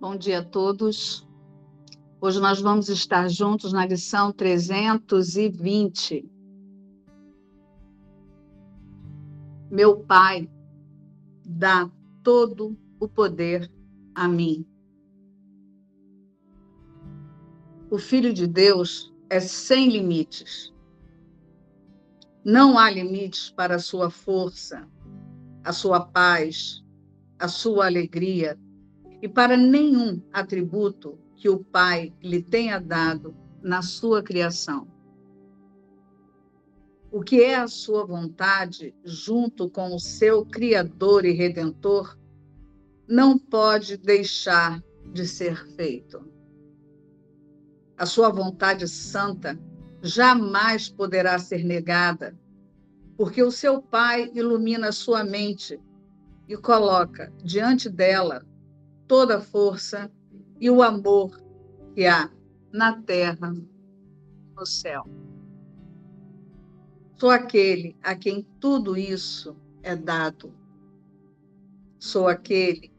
Bom dia a todos. Hoje nós vamos estar juntos na lição 320. Meu Pai dá todo o poder a mim. O Filho de Deus é sem limites. Não há limites para a sua força, a sua paz, a sua alegria e para nenhum atributo que o Pai lhe tenha dado na sua criação. O que é a sua vontade, junto com o seu Criador e Redentor, não pode deixar de ser feito. A sua vontade santa jamais poderá ser negada, porque o seu Pai ilumina sua mente e coloca diante dela toda a força e o amor que há na terra no céu. Sou aquele a quem tudo isso é dado. Sou aquele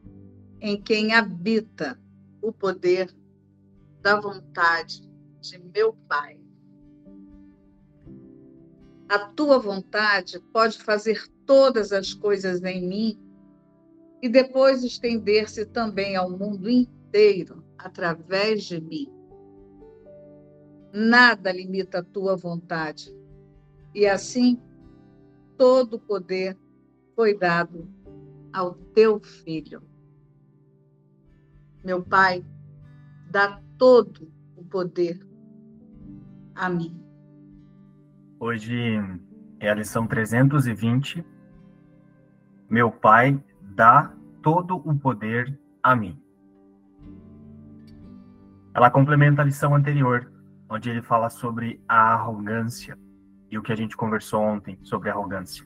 em quem habita o poder da vontade de meu Pai. A tua vontade pode fazer todas as coisas em mim e depois estender-se também ao mundo inteiro através de mim. Nada limita a tua vontade. E assim, todo o poder foi dado ao teu filho. Meu Pai, dá todo o poder a mim. Hoje é a lição 320. Meu Pai dá todo o poder a mim. Ela complementa a lição anterior, onde ele fala sobre a arrogância e o que a gente conversou ontem sobre arrogância.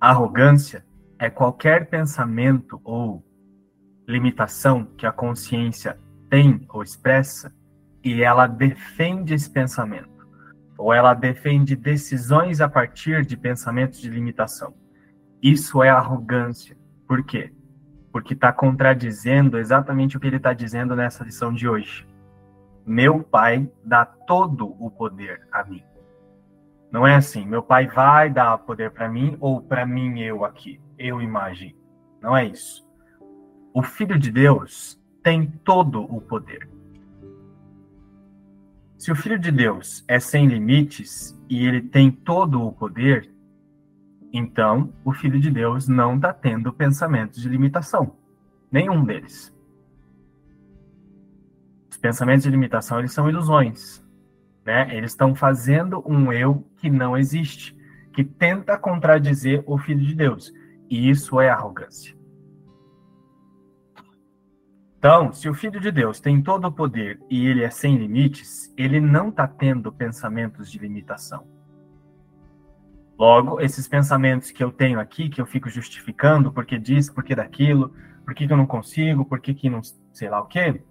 A arrogância é qualquer pensamento ou limitação que a consciência tem ou expressa e ela defende esse pensamento ou ela defende decisões a partir de pensamentos de limitação. Isso é arrogância. Por quê? Porque está contradizendo exatamente o que ele está dizendo nessa lição de hoje. Meu pai dá todo o poder a mim. Não é assim, meu pai vai dar poder para mim ou para mim eu aqui, eu imagino. Não é isso. O Filho de Deus tem todo o poder. Se o Filho de Deus é sem limites e ele tem todo o poder, então o Filho de Deus não está tendo pensamentos de limitação. Nenhum deles. Os pensamentos de limitação eles são ilusões. Né? Eles estão fazendo um eu que não existe, que tenta contradizer o Filho de Deus. E isso é arrogância. Então, se o Filho de Deus tem todo o poder e ele é sem limites, ele não está tendo pensamentos de limitação. Logo, esses pensamentos que eu tenho aqui, que eu fico justificando, porque disso, porque daquilo, por que, eu não consigo, por que, não sei lá o quê,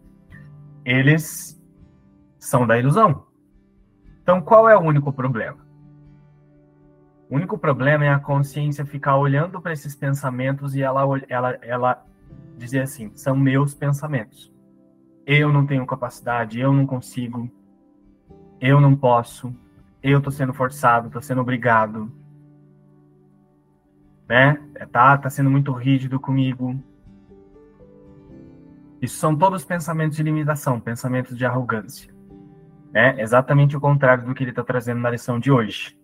eles são da ilusão. Então, qual é o único problema? O único problema é a consciência ficar olhando para esses pensamentos e ela, ela, ela dizer assim: são meus pensamentos. Eu não tenho capacidade, eu não consigo, eu não posso, eu tô sendo forçado, tô sendo obrigado, né? Tá, tá sendo muito rígido comigo. Isso são todos pensamentos de limitação, pensamentos de arrogância. Né? Exatamente o contrário do que ele está trazendo na lição de hoje.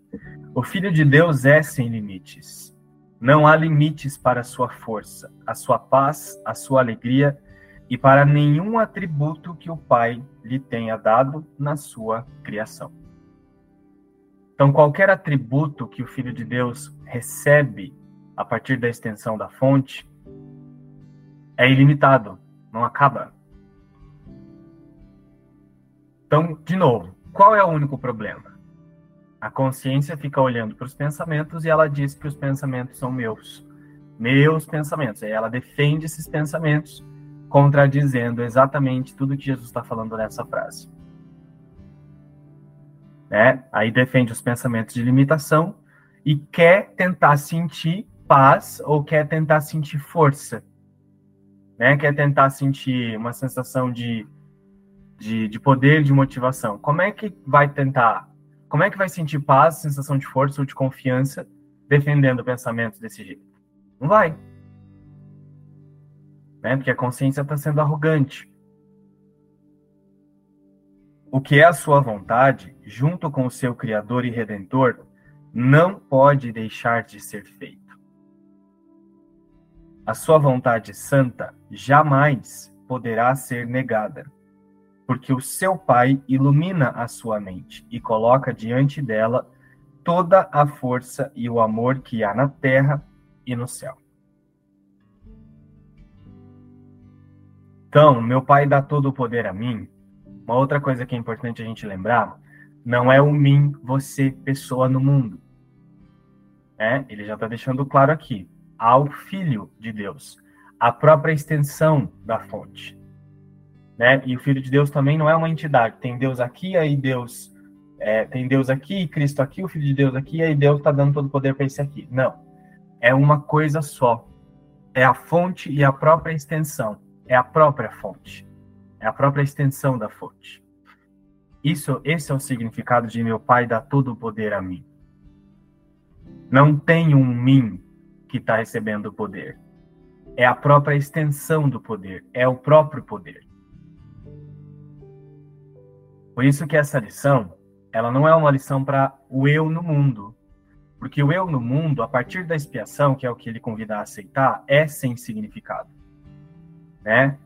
O Filho de Deus é sem limites. Não há limites para a sua força, a sua paz, a sua alegria e para nenhum atributo que o Pai lhe tenha dado na sua criação. Então, qualquer atributo que o Filho de Deus recebe a partir da extensão da fonte é ilimitado, não acaba. Então, de novo, qual é o único problema? A consciência fica olhando para os pensamentos e ela diz que os pensamentos são meus. Meus pensamentos. E ela defende esses pensamentos, contradizendo exatamente tudo que Jesus está falando nessa frase. Né? Aí defende os pensamentos de limitação e quer tentar sentir paz ou quer tentar sentir força né? Quer tentar sentir uma sensação de, de, de poder, de motivação. Como é que vai tentar? Como é que vai sentir paz, sensação de força ou de confiança defendendo pensamentos desse jeito? Não vai. Né? Porque a consciência está sendo arrogante. O que é a sua vontade, junto com o seu Criador e Redentor, não pode deixar de ser feito. A sua vontade santa jamais poderá ser negada, porque o seu Pai ilumina a sua mente e coloca diante dela toda a força e o amor que há na terra e no céu. Então, meu Pai dá todo o poder a mim. Uma outra coisa que é importante a gente lembrar não é o mim, você, pessoa no mundo. É, ele já está deixando claro aqui. Ao Filho de Deus, a própria extensão da fonte. Né? E o Filho de Deus também não é uma entidade. Tem Deus aqui, aí Deus. É, tem Deus aqui, Cristo aqui, o Filho de Deus aqui, aí Deus está dando todo o poder para esse aqui. Não. É uma coisa só. É a fonte e a própria extensão. É a própria fonte. É a própria extensão da fonte. Isso, esse é o significado de meu Pai dar todo o poder a mim. Não tem um mim que está recebendo o poder. É a própria extensão do poder, é o próprio poder. Por isso que essa lição, ela não é uma lição para o eu no mundo, porque o eu no mundo, a partir da expiação, que é o que ele convida a aceitar, é sem significado. Né?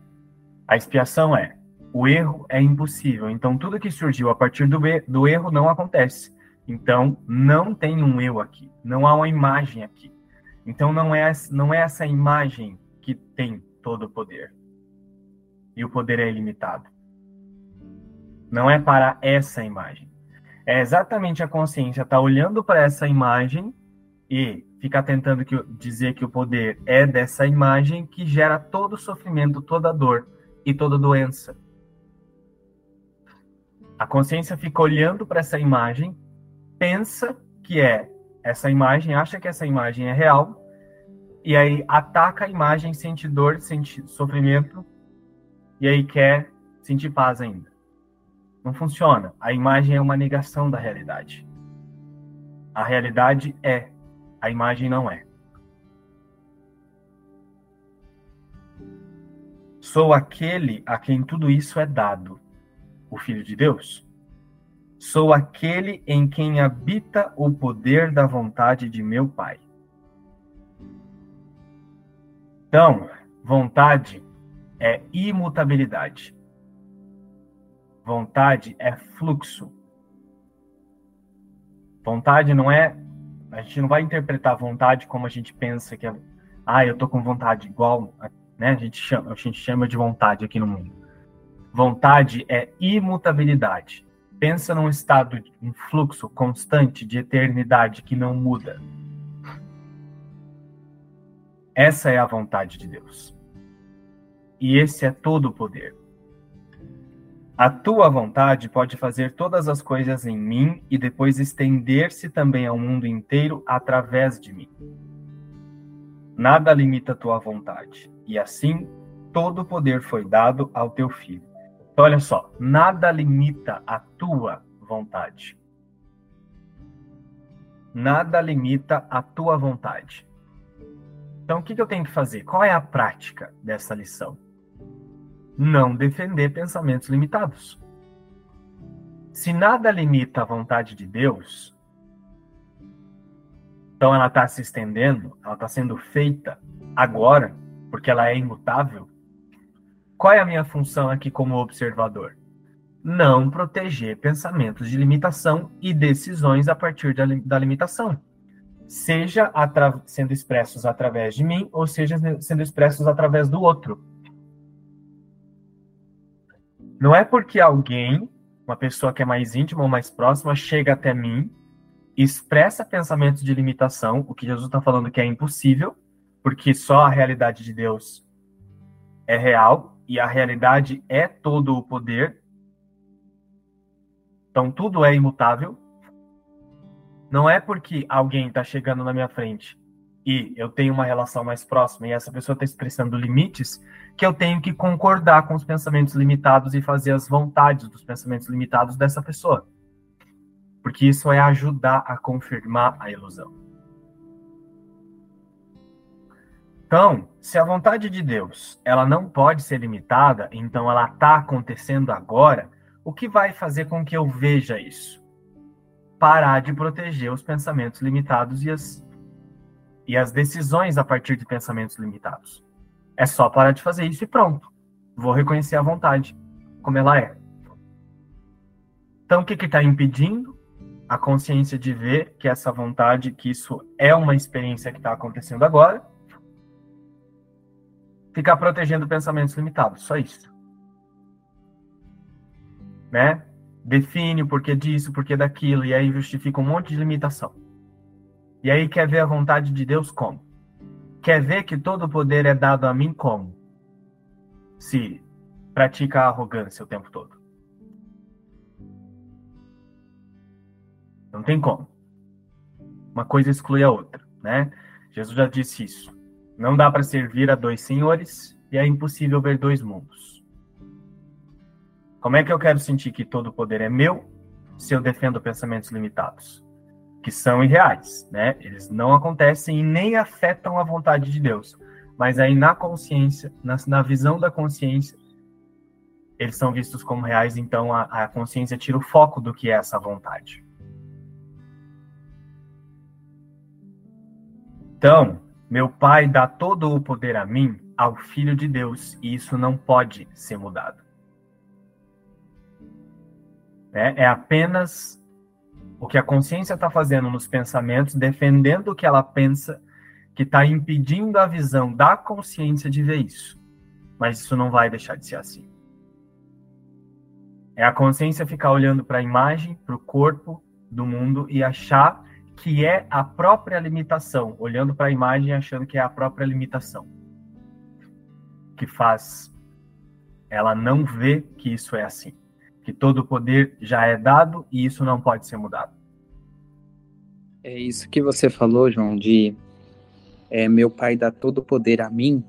A expiação é o erro é impossível. Então, tudo que surgiu a partir do, do erro não acontece. Então, não tem um eu aqui. Não há uma imagem aqui. Então, não é, não é essa imagem que tem todo o poder. E o poder é ilimitado. Não é para essa imagem. É exatamente a consciência estar tá olhando para essa imagem e ficar tentando que, dizer que o poder é dessa imagem que gera todo o sofrimento, toda a dor e toda a doença. A consciência fica olhando para essa imagem, pensa que é essa imagem, acha que essa imagem é real, e aí ataca a imagem, sente dor, sente sofrimento, e aí quer sentir paz ainda. Não funciona. A imagem é uma negação da realidade. A realidade é, a imagem não é. Sou aquele a quem tudo isso é dado o Filho de Deus? Sou aquele em quem habita o poder da vontade de meu Pai. Então, vontade é imutabilidade. Vontade é fluxo. Vontade não é. A gente não vai interpretar vontade como a gente pensa que é. Ah, eu tô com vontade igual. Né? A, gente chama, a gente chama de vontade aqui no mundo. Vontade é imutabilidade. Pensa num estado, um fluxo constante de eternidade que não muda. Essa é a vontade de Deus. E esse é todo o poder. A tua vontade pode fazer todas as coisas em mim e depois estender-se também ao mundo inteiro através de mim. Nada limita tua vontade, e assim todo o poder foi dado ao teu filho. Então, olha só, nada limita a tua vontade. Nada limita a tua vontade. Então, o que eu tenho que fazer? Qual é a prática dessa lição? Não defender pensamentos limitados. Se nada limita a vontade de Deus, então ela está se estendendo, ela está sendo feita agora, porque ela é imutável, qual é a minha função aqui como observador? Não proteger pensamentos de limitação e decisões a partir da, da limitação. Seja sendo expressos através de mim, ou seja sendo expressos através do outro. Não é porque alguém, uma pessoa que é mais íntima ou mais próxima, chega até mim, expressa pensamentos de limitação, o que Jesus está falando que é impossível, porque só a realidade de Deus é real, e a realidade é todo o poder. Então tudo é imutável. Não é porque alguém está chegando na minha frente e eu tenho uma relação mais próxima e essa pessoa está expressando limites, que eu tenho que concordar com os pensamentos limitados e fazer as vontades dos pensamentos limitados dessa pessoa. Porque isso é ajudar a confirmar a ilusão. Então, se a vontade de Deus ela não pode ser limitada, então ela está acontecendo agora, o que vai fazer com que eu veja isso? Parar de proteger os pensamentos limitados e as, e as decisões a partir de pensamentos limitados. É só parar de fazer isso e pronto. Vou reconhecer a vontade como ela é. Então, o que está impedindo? A consciência de ver que essa vontade, que isso é uma experiência que está acontecendo agora, ficar protegendo pensamentos limitados, só isso. Né? Define o porquê disso, o porquê daquilo, e aí justifica um monte de limitação. E aí quer ver a vontade de Deus como? Quer ver que todo poder é dado a mim como? Se pratica a arrogância o tempo todo. Não tem como. Uma coisa exclui a outra, né? Jesus já disse isso. Não dá para servir a dois senhores e é impossível ver dois mundos. Como é que eu quero sentir que todo poder é meu se eu defendo pensamentos limitados? Que são irreais, né? Eles não acontecem e nem afetam a vontade de Deus. Mas aí na consciência, na, na visão da consciência, eles são vistos como reais, então a, a consciência tira o foco do que é essa vontade. Então, meu Pai dá todo o poder a mim, ao Filho de Deus, e isso não pode ser mudado. É, é apenas o que a consciência está fazendo nos pensamentos, defendendo o que ela pensa, que está impedindo a visão da consciência de ver isso. Mas isso não vai deixar de ser assim. É a consciência ficar olhando para a imagem, para o corpo do mundo e achar que é a própria limitação, olhando para a imagem achando que é a própria limitação, que faz ela não ver que isso é assim, que todo o poder já é dado e isso não pode ser mudado. É isso que você falou, João, de é, meu pai dá todo o poder a mim,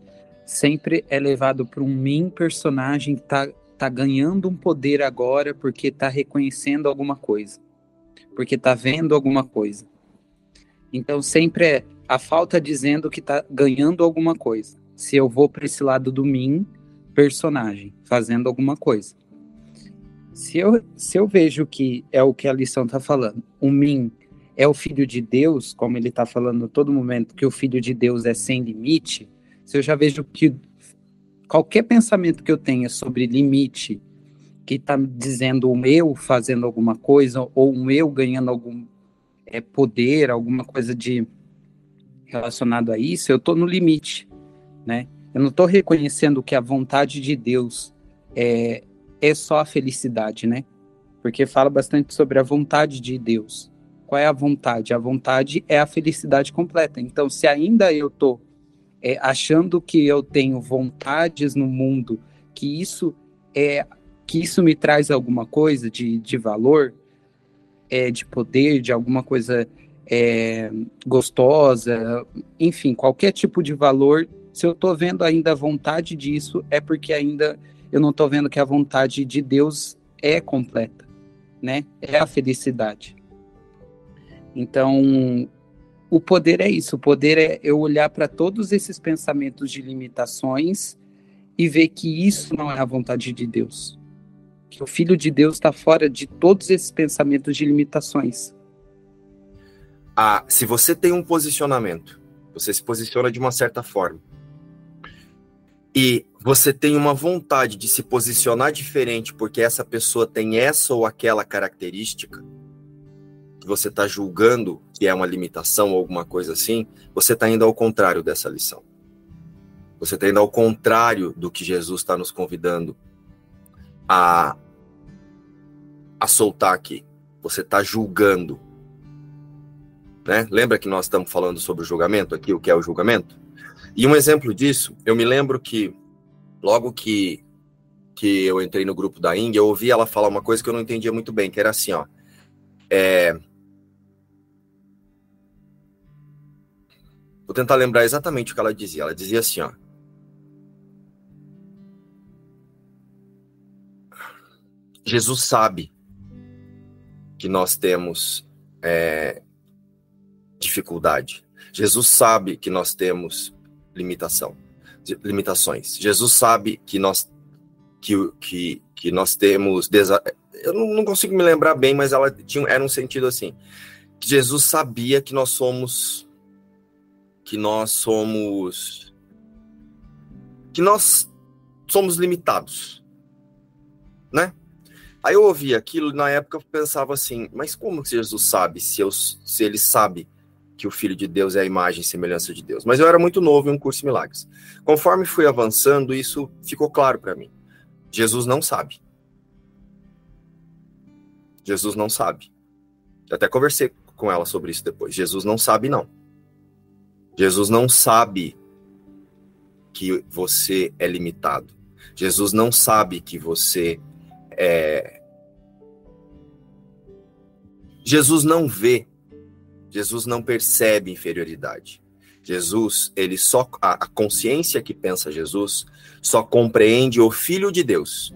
sempre é levado para um mim personagem que tá, tá ganhando um poder agora porque tá reconhecendo alguma coisa, porque tá vendo alguma coisa. Então sempre é a falta dizendo que está ganhando alguma coisa. Se eu vou para esse lado do mim, personagem, fazendo alguma coisa. Se eu, se eu vejo que é o que a lição está falando, o mim é o filho de Deus, como ele está falando a todo momento, que o filho de Deus é sem limite, se eu já vejo que qualquer pensamento que eu tenha sobre limite, que está dizendo o eu fazendo alguma coisa, ou um eu ganhando algum é, poder, alguma coisa de relacionado a isso, eu estou no limite, né? Eu não estou reconhecendo que a vontade de Deus é, é só a felicidade, né? Porque fala bastante sobre a vontade de Deus. Qual é a vontade? A vontade é a felicidade completa. Então, se ainda eu estou é, achando que eu tenho vontades no mundo, que isso é que isso me traz alguma coisa de, de valor, é, de poder, de alguma coisa é, gostosa, enfim, qualquer tipo de valor, se eu estou vendo ainda a vontade disso, é porque ainda eu não estou vendo que a vontade de Deus é completa, né? É a felicidade. Então, o poder é isso. O poder é eu olhar para todos esses pensamentos de limitações e ver que isso não é a vontade de Deus que o Filho de Deus está fora de todos esses pensamentos de limitações. Ah, se você tem um posicionamento, você se posiciona de uma certa forma, e você tem uma vontade de se posicionar diferente porque essa pessoa tem essa ou aquela característica, que você está julgando que é uma limitação ou alguma coisa assim, você está indo ao contrário dessa lição. Você está indo ao contrário do que Jesus está nos convidando a, a soltar aqui. Você está julgando. Né? Lembra que nós estamos falando sobre o julgamento aqui, o que é o julgamento? E um exemplo disso, eu me lembro que logo que, que eu entrei no grupo da Ing, eu ouvi ela falar uma coisa que eu não entendia muito bem, que era assim, ó. É, Vou tentar lembrar exatamente o que ela dizia. Ela dizia assim, ó. Jesus sabe que nós temos é, dificuldade. Jesus sabe que nós temos limitação, limitações. Jesus sabe que nós que, que, que nós temos desa... eu não, não, consigo me lembrar bem, mas ela tinha era um sentido assim. Que Jesus sabia que nós somos que nós somos que nós somos limitados, né? Aí eu ouvi aquilo, na época eu pensava assim, mas como que Jesus sabe se, eu, se ele sabe que o Filho de Deus é a imagem e semelhança de Deus? Mas eu era muito novo em um curso de milagres. Conforme fui avançando, isso ficou claro para mim. Jesus não sabe. Jesus não sabe. Eu até conversei com ela sobre isso depois. Jesus não sabe, não. Jesus não sabe que você é limitado. Jesus não sabe que você é, Jesus não vê, Jesus não percebe inferioridade. Jesus, ele só a, consciência que pensa Jesus só compreende o filho de Deus.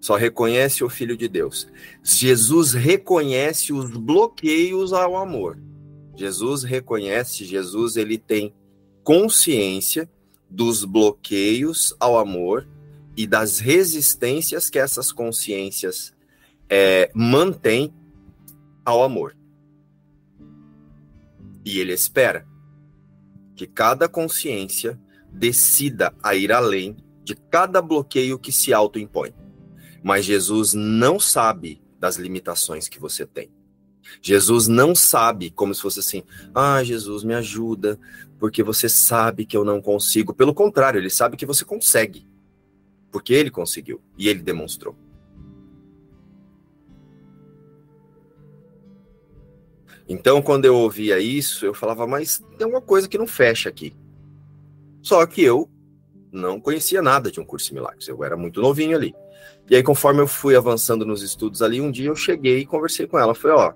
Só reconhece o filho de Deus. Jesus reconhece os bloqueios ao amor. Jesus reconhece, Jesus ele tem consciência dos bloqueios ao amor e das resistências que essas consciências é, mantêm ao amor. E ele espera que cada consciência decida a ir além de cada bloqueio que se autoimpõe. Mas Jesus não sabe das limitações que você tem. Jesus não sabe, como se fosse assim, ah, Jesus, me ajuda, porque você sabe que eu não consigo. Pelo contrário, ele sabe que você consegue porque ele conseguiu e ele demonstrou. Então, quando eu ouvia isso, eu falava, mas tem uma coisa que não fecha aqui. Só que eu não conhecia nada de um curso de milagres, eu era muito novinho ali. E aí, conforme eu fui avançando nos estudos ali, um dia eu cheguei e conversei com ela. Falei, ó,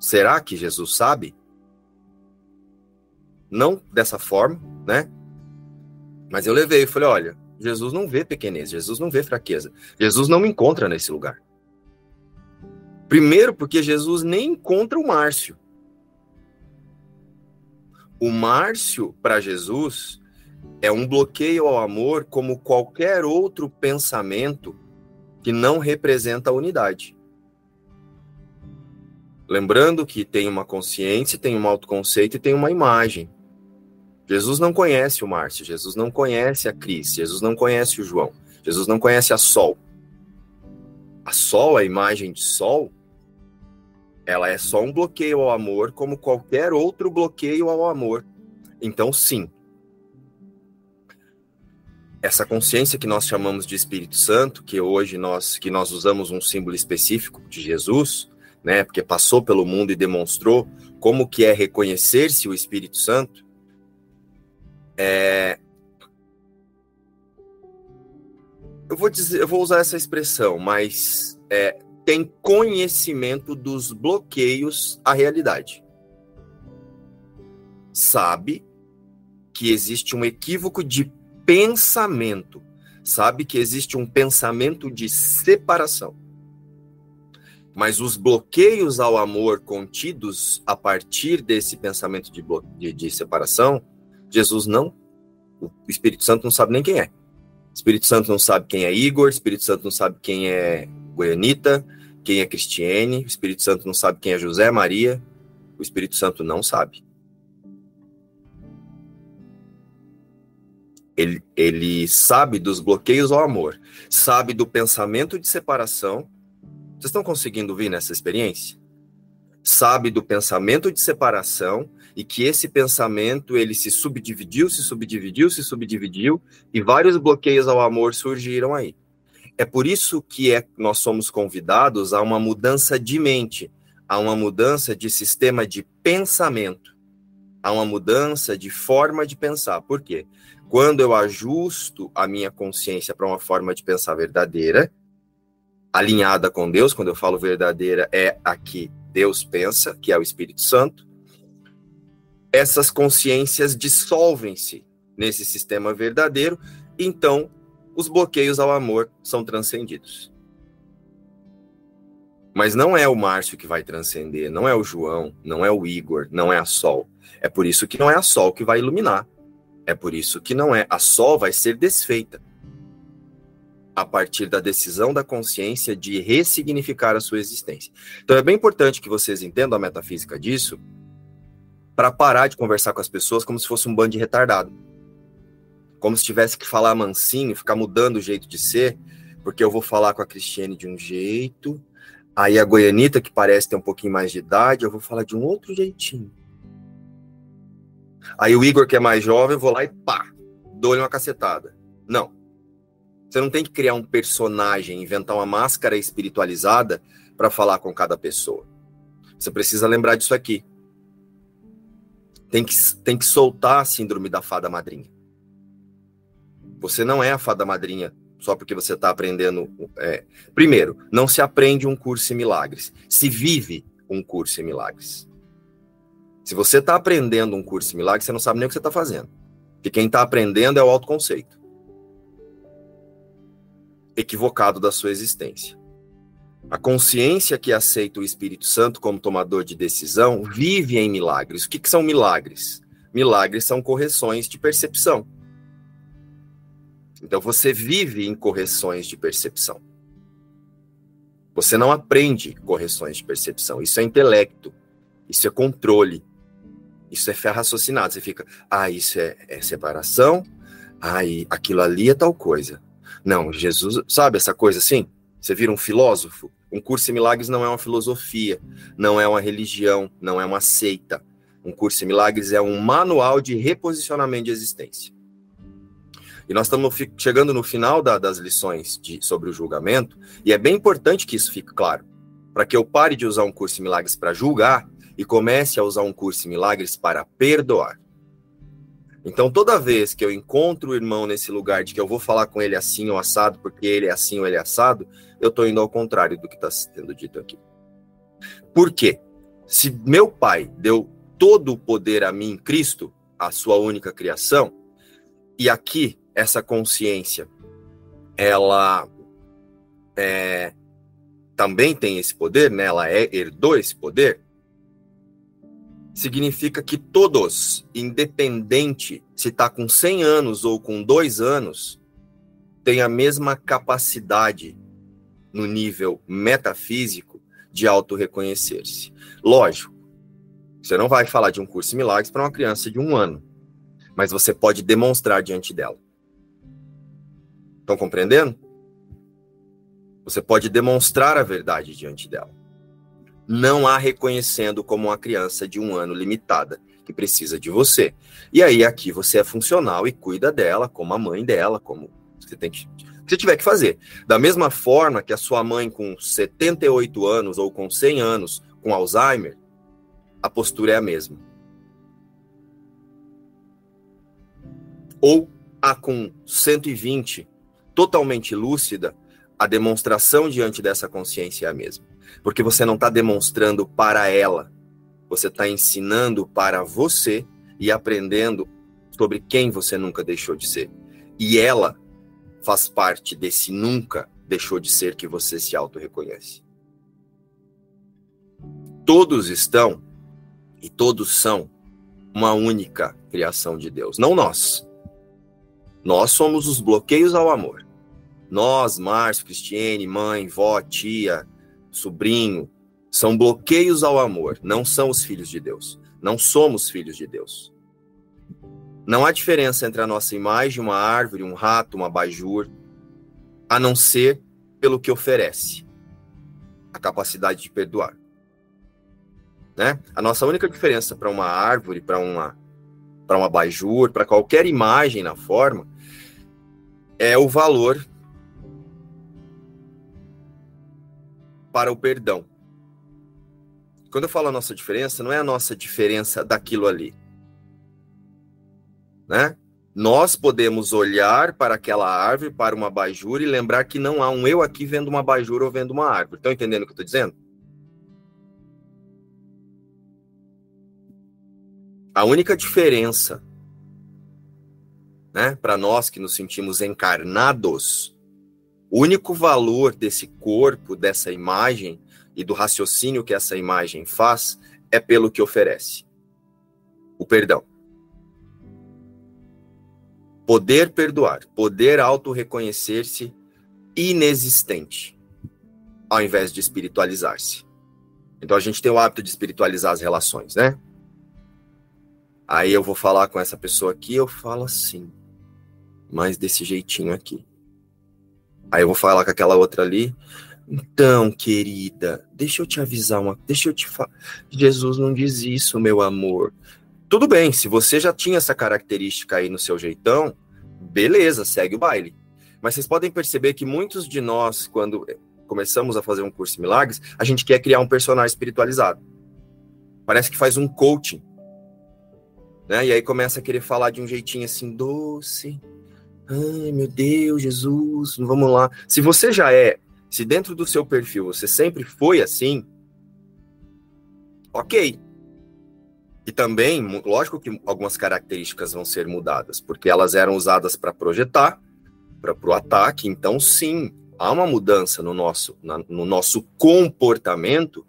será que Jesus sabe? Não dessa forma, né? Mas eu levei e falei, olha, Jesus não vê pequenez, Jesus não vê fraqueza. Jesus não me encontra nesse lugar. Primeiro, porque Jesus nem encontra o Márcio. O Márcio, para Jesus, é um bloqueio ao amor como qualquer outro pensamento que não representa a unidade. Lembrando que tem uma consciência, tem um autoconceito e tem uma imagem. Jesus não conhece o Márcio, Jesus não conhece a Cris, Jesus não conhece o João, Jesus não conhece a Sol. A Sol, a imagem de Sol, ela é só um bloqueio ao amor, como qualquer outro bloqueio ao amor. Então, sim, essa consciência que nós chamamos de Espírito Santo, que hoje nós que nós usamos um símbolo específico de Jesus, né, porque passou pelo mundo e demonstrou como que é reconhecer-se o Espírito Santo, é... Eu vou dizer, eu vou usar essa expressão, mas é, tem conhecimento dos bloqueios à realidade. Sabe que existe um equívoco de pensamento. Sabe que existe um pensamento de separação. Mas os bloqueios ao amor contidos a partir desse pensamento de, de, de separação Jesus não, o Espírito Santo não sabe nem quem é. Espírito Santo não sabe quem é Igor, Espírito Santo não sabe quem é Goianita, quem é Cristiane, o Espírito Santo não sabe quem é José Maria, o Espírito Santo não sabe. Ele, ele sabe dos bloqueios ao amor, sabe do pensamento de separação. Vocês estão conseguindo vir nessa experiência? Sabe do pensamento de separação e que esse pensamento ele se subdividiu, se subdividiu, se subdividiu e vários bloqueios ao amor surgiram aí. É por isso que é, nós somos convidados a uma mudança de mente, a uma mudança de sistema de pensamento, a uma mudança de forma de pensar. Por quê? Quando eu ajusto a minha consciência para uma forma de pensar verdadeira, alinhada com Deus, quando eu falo verdadeira, é a que Deus pensa, que é o Espírito Santo, essas consciências dissolvem-se nesse sistema verdadeiro, então os bloqueios ao amor são transcendidos. Mas não é o Márcio que vai transcender, não é o João, não é o Igor, não é a Sol. É por isso que não é a Sol que vai iluminar. É por isso que não é. A Sol vai ser desfeita a partir da decisão da consciência de ressignificar a sua existência. Então é bem importante que vocês entendam a metafísica disso para parar de conversar com as pessoas como se fosse um bando de retardado. Como se tivesse que falar mansinho, ficar mudando o jeito de ser, porque eu vou falar com a Cristiane de um jeito, aí a Goianita, que parece ter um pouquinho mais de idade, eu vou falar de um outro jeitinho. Aí o Igor, que é mais jovem, eu vou lá e pá, dou-lhe uma cacetada. Não. Você não tem que criar um personagem, inventar uma máscara espiritualizada para falar com cada pessoa. Você precisa lembrar disso aqui. Tem que, tem que soltar a síndrome da fada madrinha. Você não é a fada madrinha só porque você está aprendendo. É... Primeiro, não se aprende um curso em milagres, se vive um curso em milagres. Se você está aprendendo um curso em milagres, você não sabe nem o que você está fazendo. Porque quem está aprendendo é o autoconceito equivocado da sua existência. A consciência que aceita o Espírito Santo como tomador de decisão vive em milagres. O que, que são milagres? Milagres são correções de percepção. Então você vive em correções de percepção. Você não aprende correções de percepção. Isso é intelecto. Isso é controle. Isso é fé raciocinado. Você fica, ah, isso é, é separação. Ah, aquilo ali é tal coisa. Não, Jesus, sabe essa coisa assim? Você vira um filósofo? Um curso em milagres não é uma filosofia, não é uma religião, não é uma seita. Um curso em milagres é um manual de reposicionamento de existência. E nós estamos chegando no final da, das lições de, sobre o julgamento, e é bem importante que isso fique claro, para que eu pare de usar um curso em milagres para julgar e comece a usar um curso em milagres para perdoar. Então, toda vez que eu encontro o irmão nesse lugar de que eu vou falar com ele assim ou assado, porque ele é assim ou ele é assado, eu estou indo ao contrário do que está sendo dito aqui. Por quê? Se meu pai deu todo o poder a mim, Cristo, a sua única criação, e aqui essa consciência, ela é, também tem esse poder, né? ela é, herdou esse poder, significa que todos, independente se está com 100 anos ou com 2 anos, têm a mesma capacidade no nível metafísico de auto-reconhecer-se. Lógico, você não vai falar de um curso de milagres para uma criança de um ano, mas você pode demonstrar diante dela. Estão compreendendo? Você pode demonstrar a verdade diante dela não a reconhecendo como uma criança de um ano limitada, que precisa de você. E aí aqui você é funcional e cuida dela, como a mãe dela, como você tem que você tiver que fazer. Da mesma forma que a sua mãe com 78 anos ou com 100 anos com Alzheimer, a postura é a mesma. Ou a com 120, totalmente lúcida, a demonstração diante dessa consciência é a mesma. Porque você não está demonstrando para ela, você está ensinando para você e aprendendo sobre quem você nunca deixou de ser. E ela faz parte desse nunca deixou de ser que você se auto-reconhece. Todos estão e todos são uma única criação de Deus, não nós. Nós somos os bloqueios ao amor. Nós, Márcio, Cristiane, mãe, vó, tia, sobrinho, são bloqueios ao amor, não são os filhos de Deus. Não somos filhos de Deus. Não há diferença entre a nossa imagem, uma árvore, um rato, uma bajur, a não ser pelo que oferece a capacidade de perdoar. Né? A nossa única diferença para uma árvore, para uma para uma bajur, para qualquer imagem na forma, é o valor para o perdão. Quando eu falo a nossa diferença, não é a nossa diferença daquilo ali. Né? Nós podemos olhar para aquela árvore, para uma bajura e lembrar que não há um eu aqui vendo uma bajura ou vendo uma árvore. Estão entendendo o que eu estou dizendo? A única diferença, né, para nós que nos sentimos encarnados, o único valor desse corpo, dessa imagem e do raciocínio que essa imagem faz é pelo que oferece o perdão. Poder perdoar, poder auto-reconhecer-se inexistente, ao invés de espiritualizar-se. Então a gente tem o hábito de espiritualizar as relações, né? Aí eu vou falar com essa pessoa aqui, eu falo assim, mas desse jeitinho aqui. Aí eu vou falar com aquela outra ali. Então, querida, deixa eu te avisar uma, deixa eu te falar. Jesus não diz isso, meu amor. Tudo bem, se você já tinha essa característica aí no seu jeitão, beleza, segue o baile. Mas vocês podem perceber que muitos de nós, quando começamos a fazer um curso de milagres, a gente quer criar um personagem espiritualizado. Parece que faz um coaching. Né? E aí começa a querer falar de um jeitinho assim, doce. Ai, meu Deus, Jesus, vamos lá. Se você já é, se dentro do seu perfil você sempre foi assim, ok. E também, lógico que algumas características vão ser mudadas, porque elas eram usadas para projetar, para o ataque. Então, sim, há uma mudança no nosso, na, no nosso comportamento,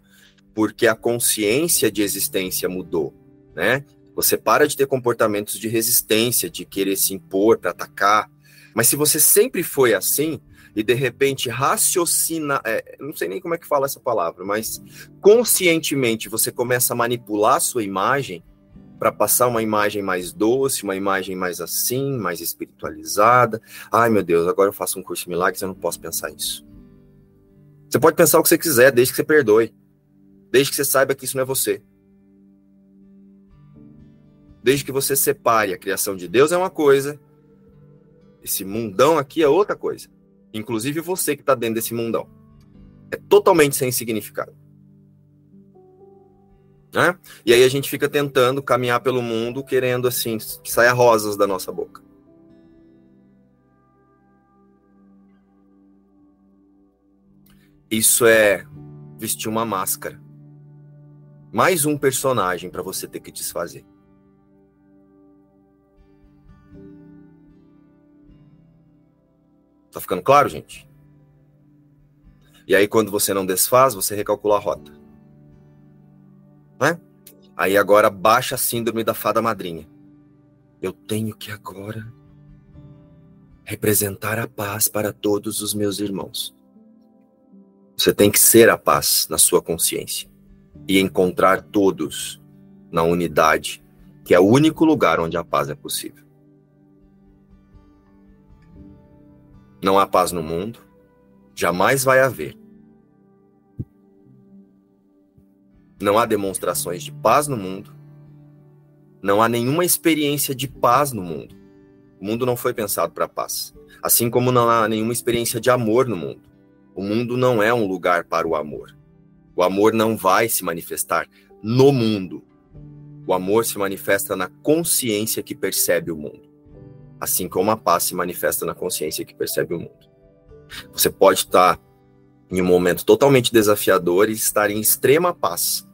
porque a consciência de existência mudou, né? Você para de ter comportamentos de resistência, de querer se impor para atacar. Mas se você sempre foi assim, e de repente raciocina, é, não sei nem como é que fala essa palavra, mas conscientemente você começa a manipular a sua imagem para passar uma imagem mais doce, uma imagem mais assim, mais espiritualizada. Ai meu Deus, agora eu faço um curso de milagres, eu não posso pensar isso. Você pode pensar o que você quiser, desde que você perdoe. Desde que você saiba que isso não é você. Desde que você separe a criação de Deus é uma coisa, esse mundão aqui é outra coisa. Inclusive você que está dentro desse mundão. É totalmente sem significado. Né? E aí a gente fica tentando caminhar pelo mundo, querendo assim, que saia rosas da nossa boca. Isso é vestir uma máscara. Mais um personagem para você ter que desfazer. Tá ficando claro, gente? E aí, quando você não desfaz, você recalcula a rota. Né? Aí agora baixa a síndrome da fada madrinha. Eu tenho que agora representar a paz para todos os meus irmãos. Você tem que ser a paz na sua consciência e encontrar todos na unidade, que é o único lugar onde a paz é possível. Não há paz no mundo, jamais vai haver. Não há demonstrações de paz no mundo. Não há nenhuma experiência de paz no mundo. O mundo não foi pensado para paz. Assim como não há nenhuma experiência de amor no mundo. O mundo não é um lugar para o amor. O amor não vai se manifestar no mundo. O amor se manifesta na consciência que percebe o mundo assim como a paz se manifesta na consciência que percebe o mundo. Você pode estar em um momento totalmente desafiador e estar em extrema paz,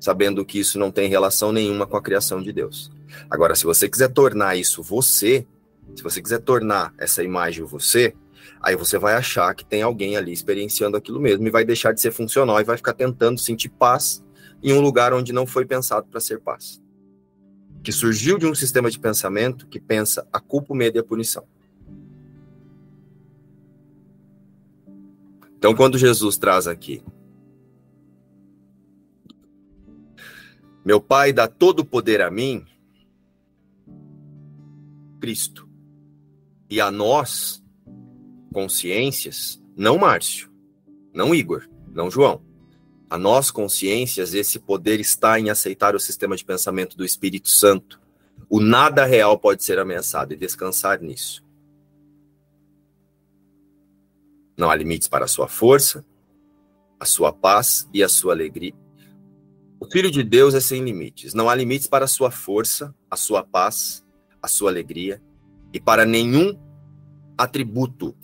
sabendo que isso não tem relação nenhuma com a criação de Deus. Agora, se você quiser tornar isso você, se você quiser tornar essa imagem você, aí você vai achar que tem alguém ali experienciando aquilo mesmo e vai deixar de ser funcional e vai ficar tentando sentir paz em um lugar onde não foi pensado para ser paz que surgiu de um sistema de pensamento que pensa a culpa, o medo e a punição. Então, quando Jesus traz aqui, meu Pai dá todo o poder a mim, Cristo, e a nós, consciências, não Márcio, não Igor, não João, a nós, consciências, esse poder está em aceitar o sistema de pensamento do Espírito Santo. O nada real pode ser ameaçado e descansar nisso. Não há limites para a sua força, a sua paz e a sua alegria. O Filho de Deus é sem limites. Não há limites para a sua força, a sua paz, a sua alegria e para nenhum atributo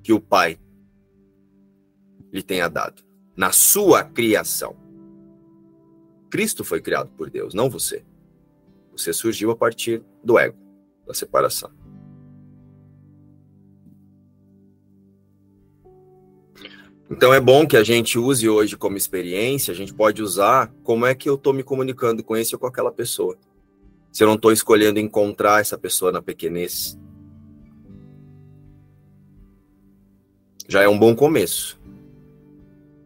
que o Pai lhe tenha dado na sua criação. Cristo foi criado por Deus, não você. Você surgiu a partir do ego, da separação. Então é bom que a gente use hoje como experiência, a gente pode usar como é que eu estou me comunicando com esse ou com aquela pessoa. Se eu não estou escolhendo encontrar essa pessoa na pequenez. Já é um bom começo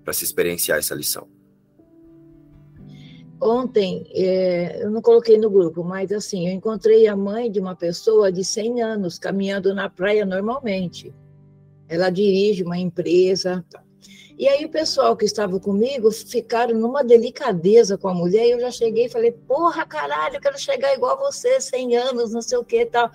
para se experienciar essa lição. Ontem, é, eu não coloquei no grupo, mas assim, eu encontrei a mãe de uma pessoa de 100 anos caminhando na praia normalmente. Ela dirige uma empresa, tá. E aí o pessoal que estava comigo ficaram numa delicadeza com a mulher, e eu já cheguei e falei, porra, caralho, eu quero chegar igual você, 100 anos, não sei o que tal.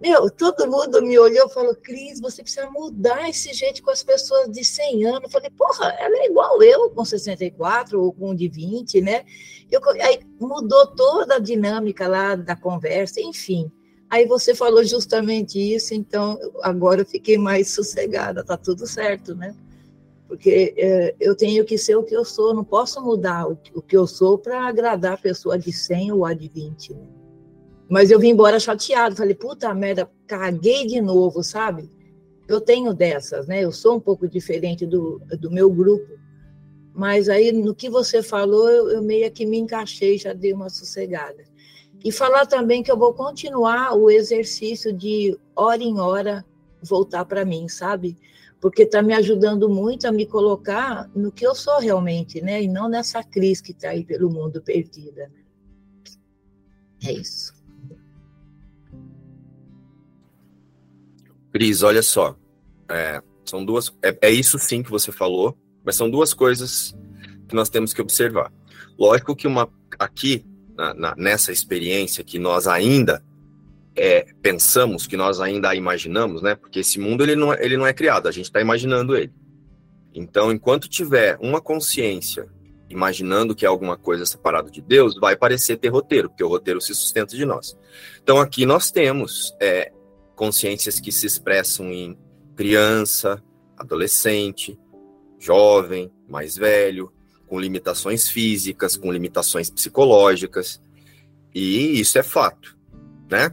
Meu, todo mundo me olhou e falou, Cris, você precisa mudar esse jeito com as pessoas de 100 anos. Eu falei, porra, ela é igual eu com 64 ou com de 20, né? Eu, aí mudou toda a dinâmica lá da conversa, enfim. Aí você falou justamente isso, então agora eu fiquei mais sossegada, tá tudo certo, né? porque é, eu tenho que ser o que eu sou, não posso mudar o, o que eu sou para agradar a pessoa de 100 ou a de 20. Né? Mas eu vim embora chateado, falei, puta merda, caguei de novo, sabe? Eu tenho dessas, né? Eu sou um pouco diferente do, do meu grupo, mas aí no que você falou, eu, eu meio que me encaixei, já dei uma sossegada. E falar também que eu vou continuar o exercício de hora em hora voltar para mim, sabe? porque está me ajudando muito a me colocar no que eu sou realmente, né? E não nessa crise que está aí pelo mundo perdida. É isso. Cris, olha só. É, são duas. É, é isso sim que você falou, mas são duas coisas que nós temos que observar. Lógico que uma aqui na, na, nessa experiência que nós ainda é, pensamos, que nós ainda imaginamos, né? Porque esse mundo ele não, é, ele não é criado, a gente está imaginando ele. Então, enquanto tiver uma consciência imaginando que é alguma coisa separada de Deus, vai parecer ter roteiro, porque o roteiro se sustenta de nós. Então, aqui nós temos é, consciências que se expressam em criança, adolescente, jovem, mais velho, com limitações físicas, com limitações psicológicas, e isso é fato, né?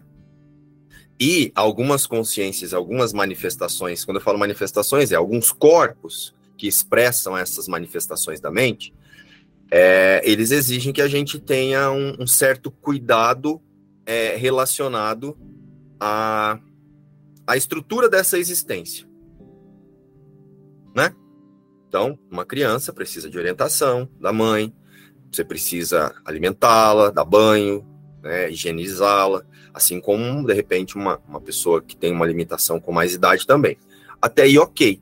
E algumas consciências, algumas manifestações, quando eu falo manifestações, é alguns corpos que expressam essas manifestações da mente, é, eles exigem que a gente tenha um, um certo cuidado é, relacionado à, à estrutura dessa existência. Né? Então, uma criança precisa de orientação da mãe, você precisa alimentá-la, dar banho, né, higienizá-la, assim como, de repente, uma, uma pessoa que tem uma limitação com mais idade também. Até aí, ok.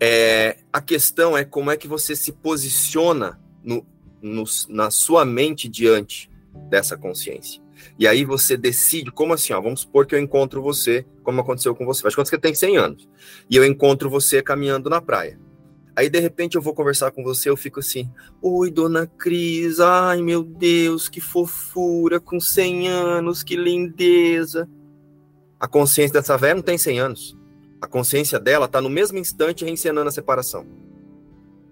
É, a questão é como é que você se posiciona no, no, na sua mente diante dessa consciência. E aí você decide, como assim, ó, vamos supor que eu encontro você, como aconteceu com você, conta que você tem 100 anos, e eu encontro você caminhando na praia. Aí, de repente, eu vou conversar com você, eu fico assim, oi, dona Cris, ai, meu Deus, que fofura, com 100 anos, que lindeza. A consciência dessa velha não tem 100 anos. A consciência dela está no mesmo instante reencenando a separação.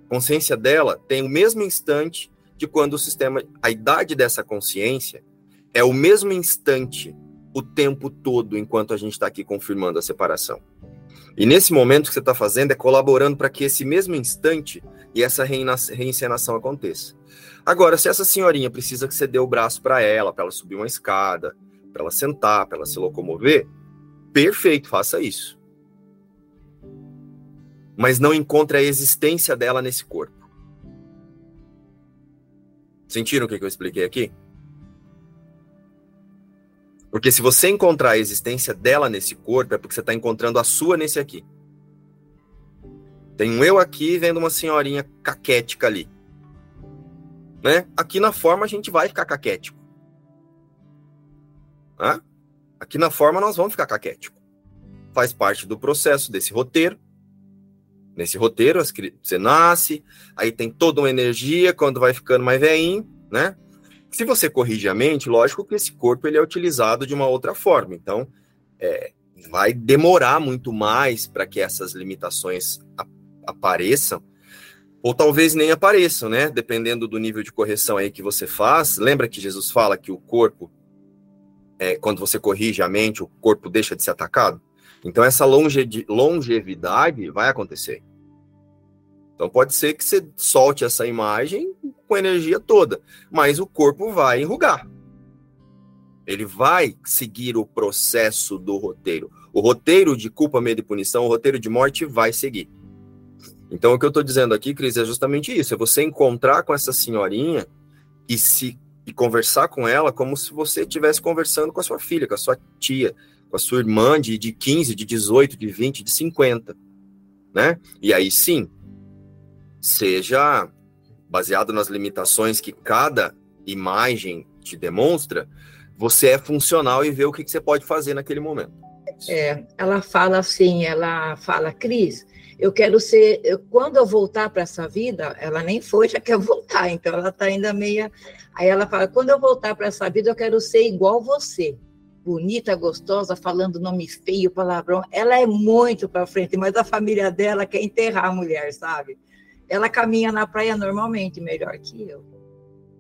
A consciência dela tem o mesmo instante de quando o sistema, a idade dessa consciência é o mesmo instante o tempo todo enquanto a gente está aqui confirmando a separação. E nesse momento que você está fazendo é colaborando para que esse mesmo instante e essa reencenação aconteça. Agora, se essa senhorinha precisa que você dê o braço para ela, para ela subir uma escada, para ela sentar, para ela se locomover, perfeito, faça isso. Mas não encontre a existência dela nesse corpo. Sentiram o que eu expliquei aqui? Porque se você encontrar a existência dela nesse corpo, é porque você está encontrando a sua nesse aqui. Tem um eu aqui vendo uma senhorinha caquética ali. Né? Aqui na forma a gente vai ficar caquético. Hã? Aqui na forma nós vamos ficar caquético. Faz parte do processo desse roteiro. Nesse roteiro, você nasce, aí tem toda uma energia, quando vai ficando mais veinho, né? Se você corrige a mente, lógico que esse corpo ele é utilizado de uma outra forma. Então, é, vai demorar muito mais para que essas limitações apareçam. Ou talvez nem apareçam, né? Dependendo do nível de correção aí que você faz. Lembra que Jesus fala que o corpo, é, quando você corrige a mente, o corpo deixa de ser atacado? Então, essa longe longevidade vai acontecer. Então, pode ser que você solte essa imagem com a energia toda, mas o corpo vai enrugar. Ele vai seguir o processo do roteiro. O roteiro de culpa, medo e punição, o roteiro de morte vai seguir. Então, o que eu estou dizendo aqui, Cris, é justamente isso: é você encontrar com essa senhorinha e se e conversar com ela como se você estivesse conversando com a sua filha, com a sua tia, com a sua irmã de, de 15, de 18, de 20, de 50. Né? E aí sim, seja baseado nas limitações que cada imagem te demonstra, você é funcional e vê o que, você pode fazer naquele momento. É, ela fala assim, ela fala, Cris, eu quero ser, eu, quando eu voltar para essa vida, ela nem foi, já quer voltar, então ela está ainda meia. Aí ela fala: quando eu voltar para essa vida, eu quero ser igual você. Bonita, gostosa, falando nome feio, palavrão. Ela é muito para frente, mas a família dela quer enterrar a mulher, sabe? Ela caminha na praia normalmente, melhor que eu.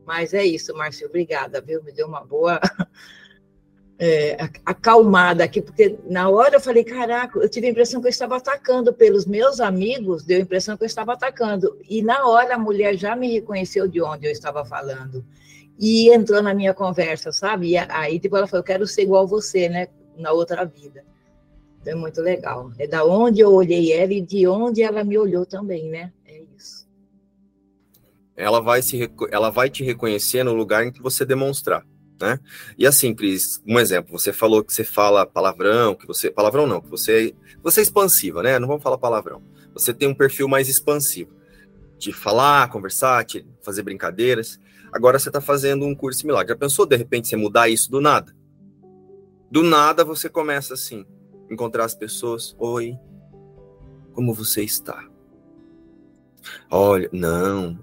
Mas é isso, Márcio, obrigada, viu? Me deu uma boa é, acalmada aqui, porque na hora eu falei, caraca, eu tive a impressão que eu estava atacando pelos meus amigos, deu a impressão que eu estava atacando. E na hora a mulher já me reconheceu de onde eu estava falando. E entrou na minha conversa, sabe? E aí tipo, ela falou, eu quero ser igual você, né? Na outra vida. Então, é muito legal. É da onde eu olhei ela e de onde ela me olhou também, né? É. Ela vai, se, ela vai te reconhecer no lugar em que você demonstrar né? E assim, Cris, um exemplo, você falou que você fala palavrão, que você. Palavrão não, que você, você é expansiva, né? Não vamos falar palavrão. Você tem um perfil mais expansivo. De falar, conversar, de fazer brincadeiras. Agora você está fazendo um curso milagre. Já pensou, de repente, você mudar isso do nada? Do nada você começa assim, encontrar as pessoas. Oi, como você está? Olha, não.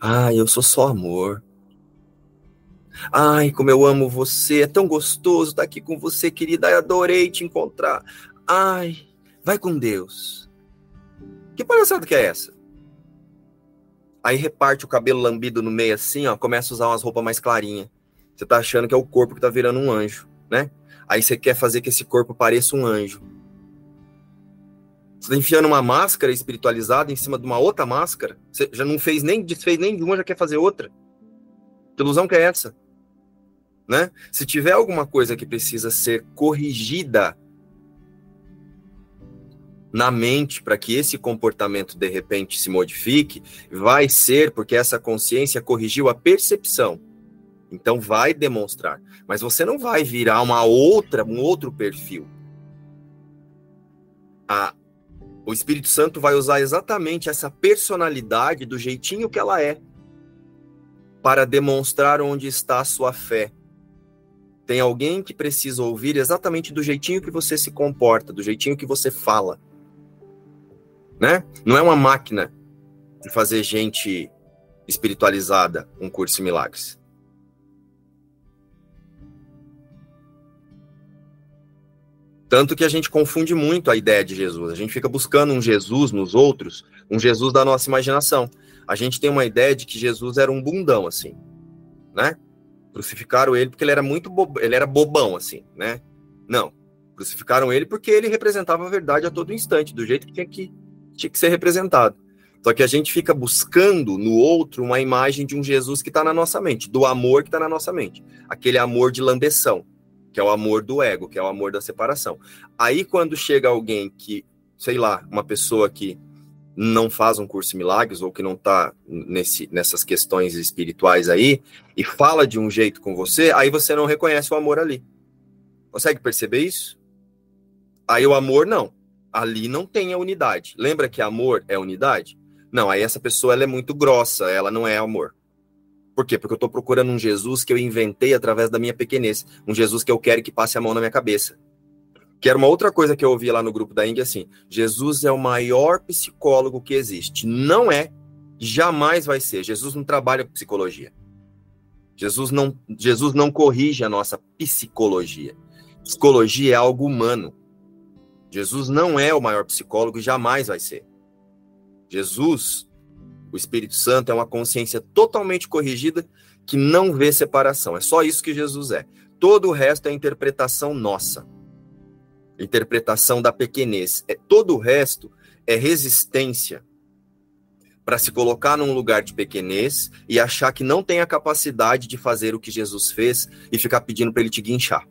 Ah, eu sou só amor. Ai, como eu amo você, é tão gostoso estar aqui com você, querida. adorei te encontrar. Ai, vai com Deus. Que palhaçada que é essa? Aí reparte o cabelo lambido no meio assim, ó, começa a usar umas roupas mais clarinhas. Você tá achando que é o corpo que tá virando um anjo, né? Aí você quer fazer que esse corpo pareça um anjo. Você tá enfiando uma máscara espiritualizada em cima de uma outra máscara. Você já não fez nem desfez nem de uma, já quer fazer outra. Que ilusão que é essa? né? Se tiver alguma coisa que precisa ser corrigida na mente para que esse comportamento de repente se modifique, vai ser porque essa consciência corrigiu a percepção. Então vai demonstrar, mas você não vai virar uma outra, um outro perfil. A, o Espírito Santo vai usar exatamente essa personalidade do jeitinho que ela é para demonstrar onde está a sua fé, tem alguém que precisa ouvir exatamente do jeitinho que você se comporta, do jeitinho que você fala. Né? Não é uma máquina de fazer gente espiritualizada um curso em milagres. Tanto que a gente confunde muito a ideia de Jesus. A gente fica buscando um Jesus nos outros, um Jesus da nossa imaginação. A gente tem uma ideia de que Jesus era um bundão, assim, né? Crucificaram ele porque ele era muito bobo, ele era bobão, assim, né? Não. Crucificaram ele porque ele representava a verdade a todo instante, do jeito que tinha que, tinha que ser representado. Só que a gente fica buscando no outro uma imagem de um Jesus que está na nossa mente, do amor que está na nossa mente. Aquele amor de lambeção, que é o amor do ego, que é o amor da separação. Aí quando chega alguém que, sei lá, uma pessoa que não faz um curso de milagres ou que não está nessas questões espirituais aí e fala de um jeito com você, aí você não reconhece o amor ali. Consegue perceber isso? Aí o amor não. Ali não tem a unidade. Lembra que amor é unidade? Não, aí essa pessoa ela é muito grossa, ela não é amor. Por quê? Porque eu estou procurando um Jesus que eu inventei através da minha pequenez, um Jesus que eu quero que passe a mão na minha cabeça. Que era uma outra coisa que eu ouvi lá no grupo da Índia, assim, Jesus é o maior psicólogo que existe. Não é, jamais vai ser. Jesus não trabalha com psicologia. Jesus não, Jesus não corrige a nossa psicologia. Psicologia é algo humano. Jesus não é o maior psicólogo jamais vai ser. Jesus O Espírito Santo é uma consciência totalmente corrigida que não vê separação. É só isso que Jesus é. Todo o resto é interpretação nossa. Interpretação da pequenez. É, todo o resto é resistência para se colocar num lugar de pequenez e achar que não tem a capacidade de fazer o que Jesus fez e ficar pedindo para ele te guinchar.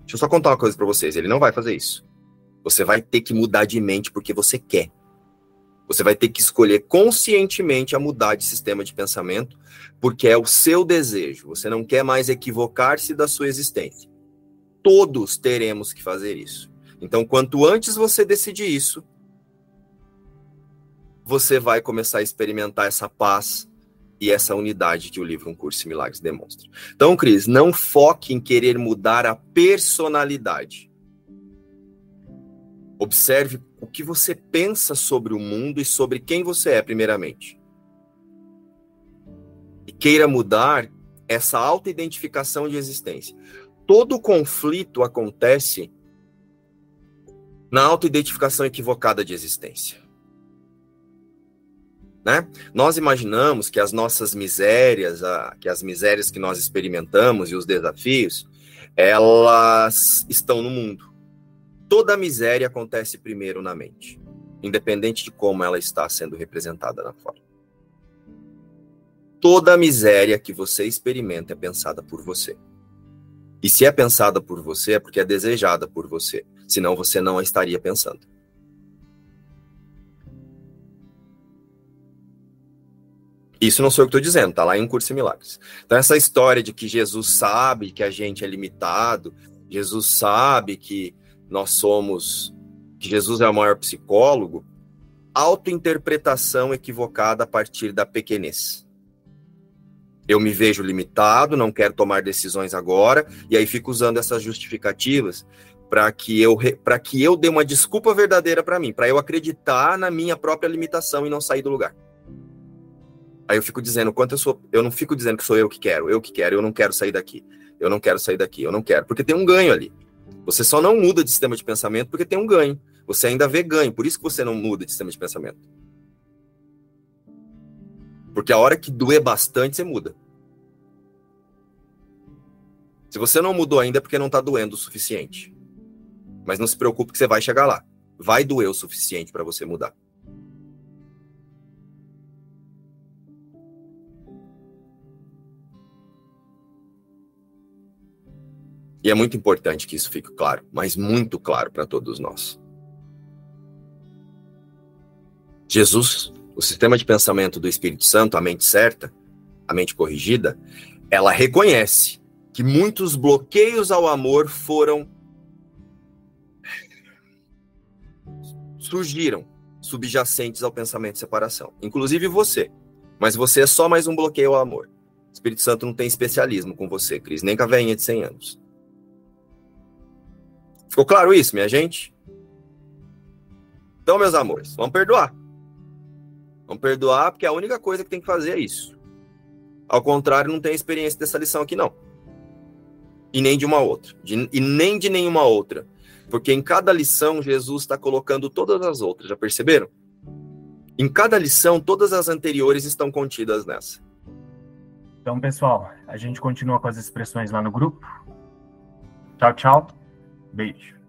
Deixa eu só contar uma coisa para vocês, ele não vai fazer isso. Você vai ter que mudar de mente porque você quer. Você vai ter que escolher conscientemente a mudar de sistema de pensamento, porque é o seu desejo. Você não quer mais equivocar-se da sua existência. Todos teremos que fazer isso. Então, quanto antes você decidir isso, você vai começar a experimentar essa paz e essa unidade que o livro Um Curso em Milagres demonstra. Então, Cris, não foque em querer mudar a personalidade. Observe o que você pensa sobre o mundo e sobre quem você é, primeiramente. E queira mudar essa autoidentificação de existência. Todo conflito acontece na autoidentificação equivocada de existência. Né? Nós imaginamos que as nossas misérias, a, que as misérias que nós experimentamos e os desafios, elas estão no mundo. Toda miséria acontece primeiro na mente, independente de como ela está sendo representada na forma. Toda miséria que você experimenta é pensada por você. E se é pensada por você, é porque é desejada por você. Senão você não a estaria pensando. Isso não sou eu que estou dizendo, tá lá em Um Curso em Milagres. Então, essa história de que Jesus sabe que a gente é limitado, Jesus sabe que nós somos, que Jesus é o maior psicólogo, autointerpretação equivocada a partir da pequenez. Eu me vejo limitado, não quero tomar decisões agora, e aí fico usando essas justificativas para que eu para que eu dê uma desculpa verdadeira para mim, para eu acreditar na minha própria limitação e não sair do lugar. Aí eu fico dizendo quanto eu sou. Eu não fico dizendo que sou eu que quero, eu que quero, eu não quero sair daqui. Eu não quero sair daqui, eu não quero. Porque tem um ganho ali. Você só não muda de sistema de pensamento porque tem um ganho. Você ainda vê ganho, por isso que você não muda de sistema de pensamento. Porque a hora que doer bastante, você muda. Se você não mudou ainda é porque não está doendo o suficiente. Mas não se preocupe que você vai chegar lá. Vai doer o suficiente para você mudar. E é muito importante que isso fique claro, mas muito claro para todos nós. Jesus, o sistema de pensamento do Espírito Santo, a mente certa, a mente corrigida, ela reconhece que muitos bloqueios ao amor foram surgiram subjacentes ao pensamento de separação, inclusive você. Mas você é só mais um bloqueio ao amor. O Espírito Santo não tem especialismo com você, Cris, nem com a veinha de 100 anos. Ficou claro isso, minha gente? Então, meus amores, vamos perdoar. Vamos perdoar, porque a única coisa que tem que fazer é isso. Ao contrário, não tem experiência dessa lição aqui, não. E nem de uma outra. De, e nem de nenhuma outra. Porque em cada lição, Jesus está colocando todas as outras. Já perceberam? Em cada lição, todas as anteriores estão contidas nessa. Então, pessoal, a gente continua com as expressões lá no grupo. Tchau, tchau. Beijo.